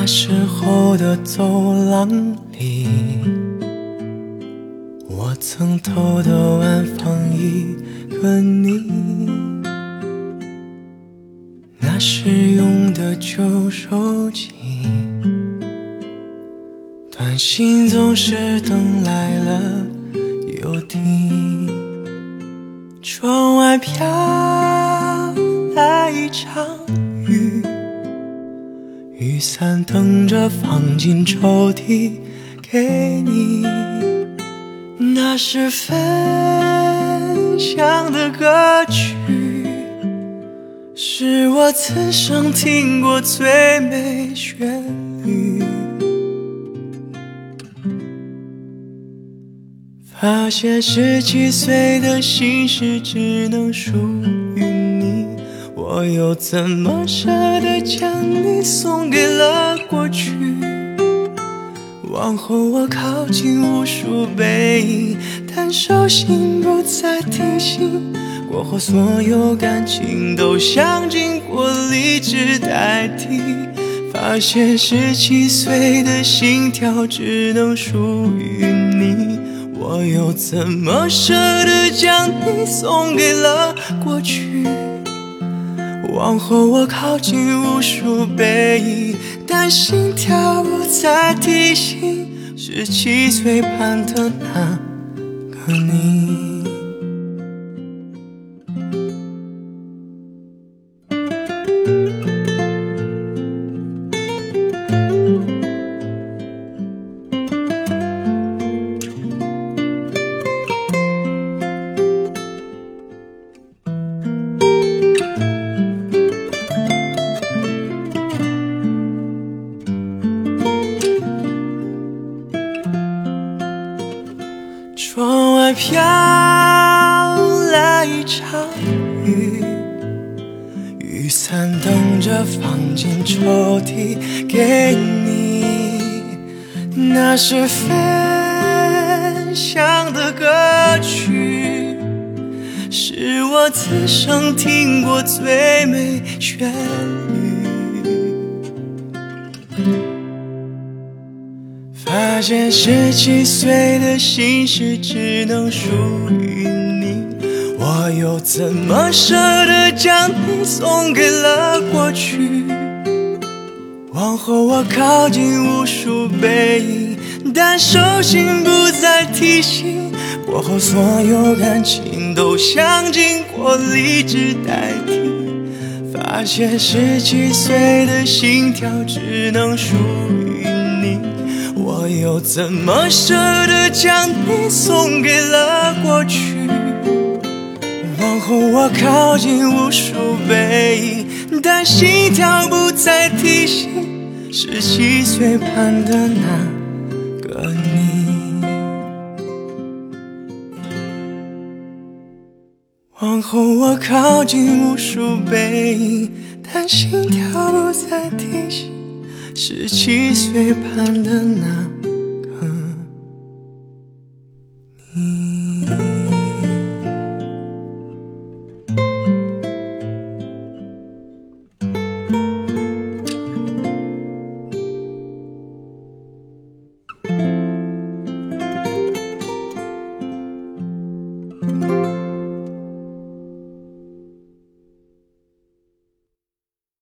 那时候的走廊里，我曾偷偷安放一个你，那时用的旧手机，短信总是等来了又停，窗外飘来一场。雨伞等着放进抽屉给你，那是分享的歌曲，是我此生听过最美旋律。发现十七岁的心事只能属于。我又怎么舍得将你送给了过去？往后我靠近无数背影，但手心不再提醒。过后所有感情都想经过理智代替。发现十七岁的心跳只能属于你。我又怎么舍得将你送给了过去？往后我靠近无数背影，但心跳不再提醒十七岁盼的那个你。飘来一场雨，雨伞等着放进抽屉给你，那是分享的歌曲，是我此生听过最美旋律。发现十七岁的心事只能属于你，我又怎么舍得将你送给了过去？往后我靠近无数背影，但手心不再提醒。过后所有感情都想经过理智代替。发现十七岁的心跳只能属于。又怎么舍得将你送给了过去？往后我靠近无数背影，但心跳不再提醒十七岁盼的那个你。往后我靠近无数背影，但心跳不再提醒。十七岁盼的那